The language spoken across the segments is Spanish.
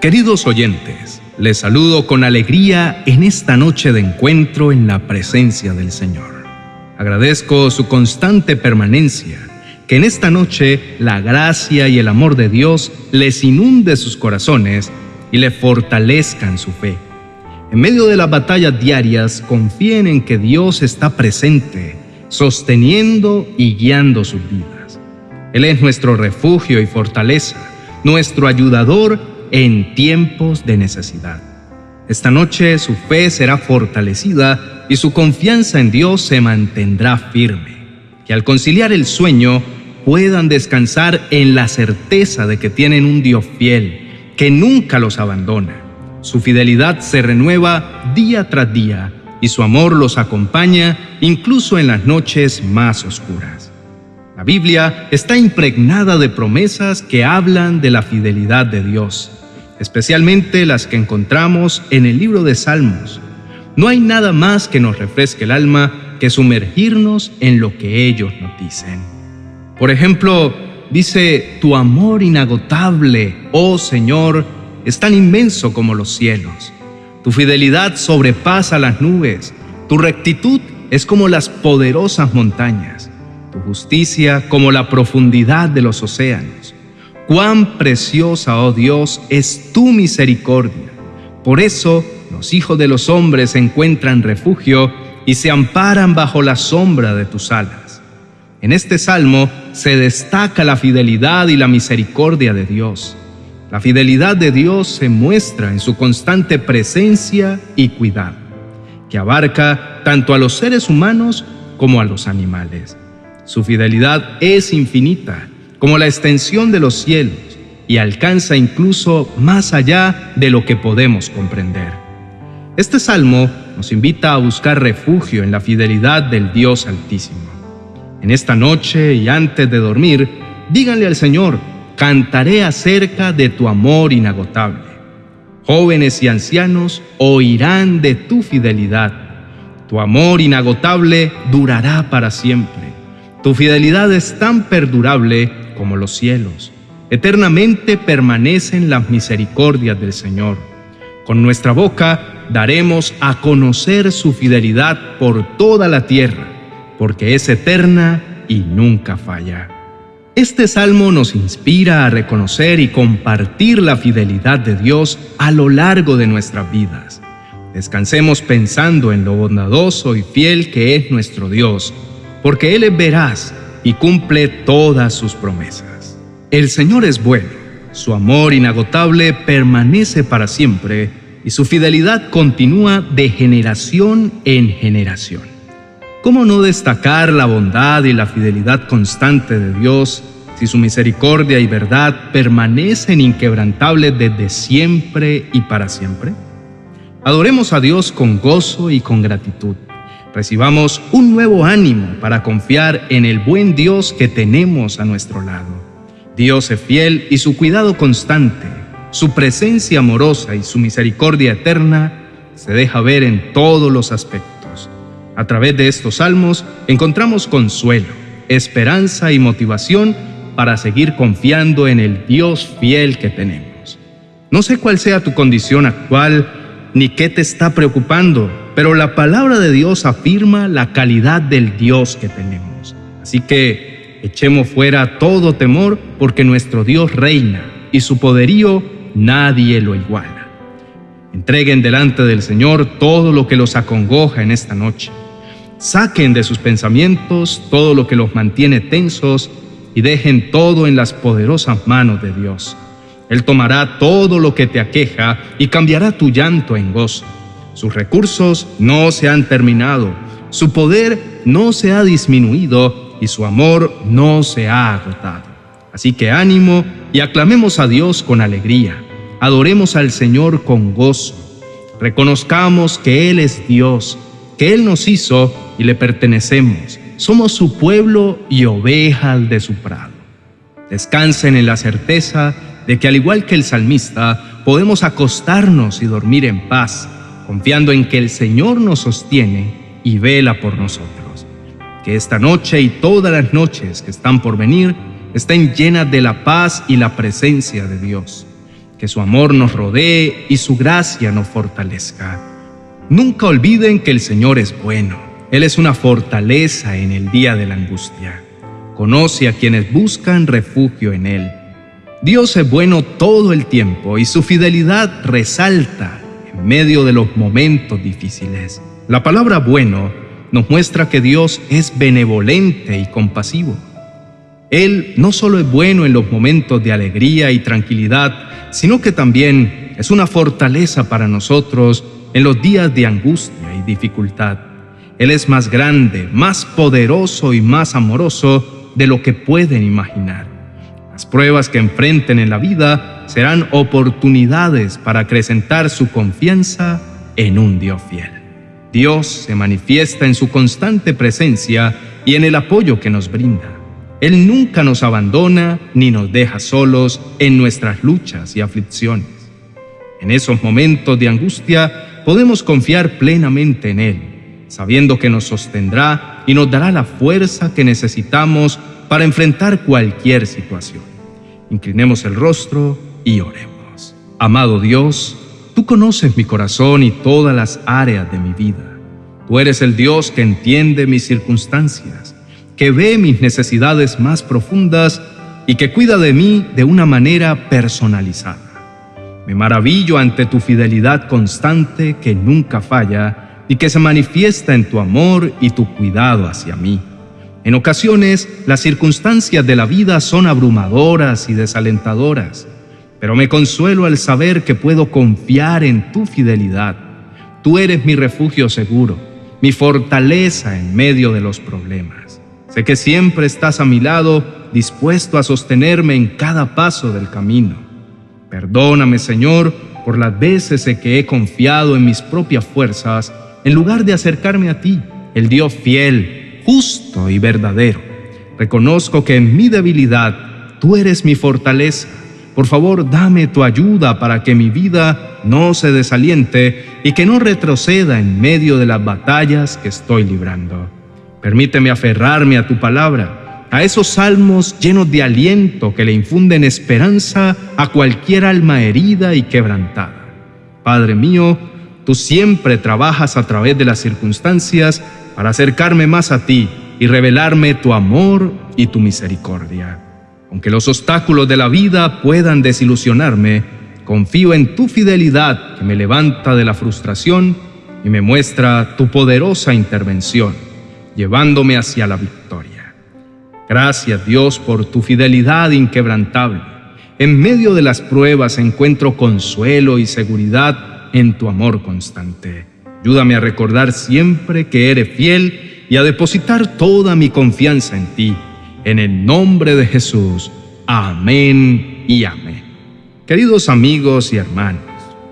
Queridos oyentes, les saludo con alegría en esta noche de encuentro en la presencia del Señor. Agradezco su constante permanencia, que en esta noche la gracia y el amor de Dios les inunde sus corazones y le fortalezcan su fe. En medio de las batallas diarias, confíen en que Dios está presente, sosteniendo y guiando sus vidas. Él es nuestro refugio y fortaleza, nuestro ayudador en tiempos de necesidad. Esta noche su fe será fortalecida y su confianza en Dios se mantendrá firme. Que al conciliar el sueño puedan descansar en la certeza de que tienen un Dios fiel, que nunca los abandona. Su fidelidad se renueva día tras día y su amor los acompaña incluso en las noches más oscuras. La Biblia está impregnada de promesas que hablan de la fidelidad de Dios especialmente las que encontramos en el libro de Salmos. No hay nada más que nos refresque el alma que sumergirnos en lo que ellos nos dicen. Por ejemplo, dice, tu amor inagotable, oh Señor, es tan inmenso como los cielos. Tu fidelidad sobrepasa las nubes, tu rectitud es como las poderosas montañas, tu justicia como la profundidad de los océanos. Cuán preciosa, oh Dios, es tu misericordia. Por eso los hijos de los hombres encuentran refugio y se amparan bajo la sombra de tus alas. En este salmo se destaca la fidelidad y la misericordia de Dios. La fidelidad de Dios se muestra en su constante presencia y cuidado, que abarca tanto a los seres humanos como a los animales. Su fidelidad es infinita como la extensión de los cielos y alcanza incluso más allá de lo que podemos comprender. Este salmo nos invita a buscar refugio en la fidelidad del Dios Altísimo. En esta noche y antes de dormir, díganle al Señor, cantaré acerca de tu amor inagotable. Jóvenes y ancianos oirán de tu fidelidad. Tu amor inagotable durará para siempre. Tu fidelidad es tan perdurable como los cielos. Eternamente permanecen las misericordias del Señor. Con nuestra boca daremos a conocer su fidelidad por toda la tierra, porque es eterna y nunca falla. Este salmo nos inspira a reconocer y compartir la fidelidad de Dios a lo largo de nuestras vidas. Descansemos pensando en lo bondadoso y fiel que es nuestro Dios, porque Él es veraz y cumple todas sus promesas. El Señor es bueno, su amor inagotable permanece para siempre y su fidelidad continúa de generación en generación. ¿Cómo no destacar la bondad y la fidelidad constante de Dios si su misericordia y verdad permanecen inquebrantables desde siempre y para siempre? Adoremos a Dios con gozo y con gratitud recibamos un nuevo ánimo para confiar en el buen Dios que tenemos a nuestro lado. Dios es fiel y su cuidado constante, su presencia amorosa y su misericordia eterna se deja ver en todos los aspectos. A través de estos salmos encontramos consuelo, esperanza y motivación para seguir confiando en el Dios fiel que tenemos. No sé cuál sea tu condición actual ni qué te está preocupando, pero la palabra de Dios afirma la calidad del Dios que tenemos. Así que echemos fuera todo temor porque nuestro Dios reina y su poderío nadie lo iguala. Entreguen delante del Señor todo lo que los acongoja en esta noche. Saquen de sus pensamientos todo lo que los mantiene tensos y dejen todo en las poderosas manos de Dios. Él tomará todo lo que te aqueja y cambiará tu llanto en gozo. Sus recursos no se han terminado, su poder no se ha disminuido y su amor no se ha agotado. Así que ánimo y aclamemos a Dios con alegría. Adoremos al Señor con gozo. Reconozcamos que Él es Dios, que Él nos hizo y le pertenecemos. Somos su pueblo y ovejas de su prado. Descansen en la certeza de que al igual que el salmista, podemos acostarnos y dormir en paz confiando en que el Señor nos sostiene y vela por nosotros. Que esta noche y todas las noches que están por venir estén llenas de la paz y la presencia de Dios. que su amor nos rodee y su gracia nos fortalezca. Nunca olviden que el Señor es bueno. Él es una fortaleza en el día de la angustia. Conoce a quienes buscan refugio en Él. Dios es bueno todo el tiempo y su fidelidad resalta medio de los momentos difíciles. La palabra bueno nos muestra que Dios es benevolente y compasivo. Él no solo es bueno en los momentos de alegría y tranquilidad, sino que también es una fortaleza para nosotros en los días de angustia y dificultad. Él es más grande, más poderoso y más amoroso de lo que pueden imaginar. Las pruebas que enfrenten en la vida serán oportunidades para acrecentar su confianza en un Dios fiel. Dios se manifiesta en su constante presencia y en el apoyo que nos brinda. Él nunca nos abandona ni nos deja solos en nuestras luchas y aflicciones. En esos momentos de angustia podemos confiar plenamente en Él, sabiendo que nos sostendrá y nos dará la fuerza que necesitamos para enfrentar cualquier situación. Inclinemos el rostro y oremos. Amado Dios, tú conoces mi corazón y todas las áreas de mi vida. Tú eres el Dios que entiende mis circunstancias que ve mis necesidades más profundas y que cuida de mí de una manera personalizada. Me maravillo ante tu fidelidad constante que nunca falla y que se manifiesta en tu amor y tu cuidado hacia mí. En ocasiones, las circunstancias de la vida son abrumadoras y desalentadoras, pero me consuelo al saber que puedo confiar en tu fidelidad. Tú eres mi refugio seguro, mi fortaleza en medio de los problemas. Sé que siempre estás a mi lado, dispuesto a sostenerme en cada paso del camino. Perdóname, Señor, por las veces en que he confiado en mis propias fuerzas en lugar de acercarme a ti, el Dios fiel, justo y verdadero. Reconozco que en mi debilidad tú eres mi fortaleza. Por favor, dame tu ayuda para que mi vida no se desaliente y que no retroceda en medio de las batallas que estoy librando. Permíteme aferrarme a tu palabra, a esos salmos llenos de aliento que le infunden esperanza a cualquier alma herida y quebrantada. Padre mío, tú siempre trabajas a través de las circunstancias para acercarme más a ti y revelarme tu amor y tu misericordia. Aunque los obstáculos de la vida puedan desilusionarme, confío en tu fidelidad que me levanta de la frustración y me muestra tu poderosa intervención llevándome hacia la victoria. Gracias Dios por tu fidelidad inquebrantable. En medio de las pruebas encuentro consuelo y seguridad en tu amor constante. Ayúdame a recordar siempre que eres fiel y a depositar toda mi confianza en ti. En el nombre de Jesús. Amén y amén. Queridos amigos y hermanos,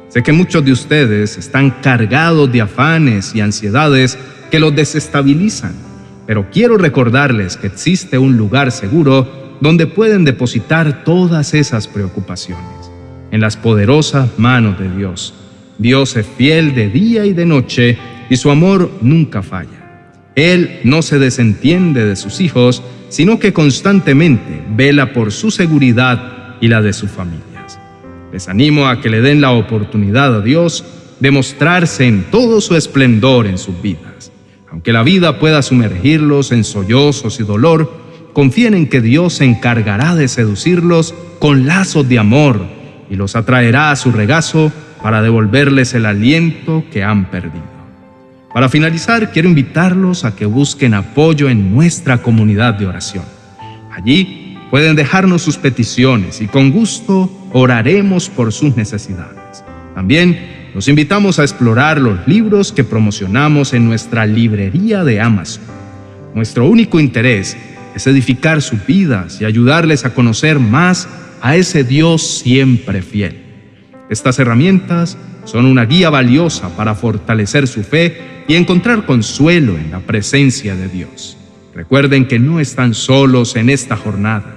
sé que muchos de ustedes están cargados de afanes y ansiedades que los desestabilizan, pero quiero recordarles que existe un lugar seguro donde pueden depositar todas esas preocupaciones, en las poderosas manos de Dios. Dios es fiel de día y de noche y su amor nunca falla. Él no se desentiende de sus hijos, sino que constantemente vela por su seguridad y la de sus familias. Les animo a que le den la oportunidad a Dios de mostrarse en todo su esplendor en sus vidas. Aunque la vida pueda sumergirlos en sollozos y dolor, confíen en que Dios se encargará de seducirlos con lazos de amor y los atraerá a su regazo para devolverles el aliento que han perdido. Para finalizar, quiero invitarlos a que busquen apoyo en nuestra comunidad de oración. Allí pueden dejarnos sus peticiones y con gusto oraremos por sus necesidades. También los invitamos a explorar los libros que promocionamos en nuestra librería de Amazon. Nuestro único interés es edificar sus vidas y ayudarles a conocer más a ese Dios siempre fiel. Estas herramientas son una guía valiosa para fortalecer su fe y encontrar consuelo en la presencia de Dios. Recuerden que no están solos en esta jornada.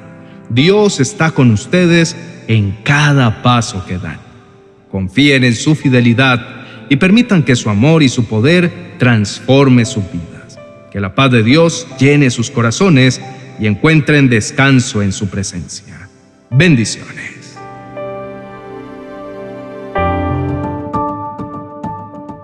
Dios está con ustedes en cada paso que dan. Confíen en su fidelidad y permitan que su amor y su poder transforme sus vidas. Que la paz de Dios llene sus corazones y encuentren descanso en su presencia. Bendiciones.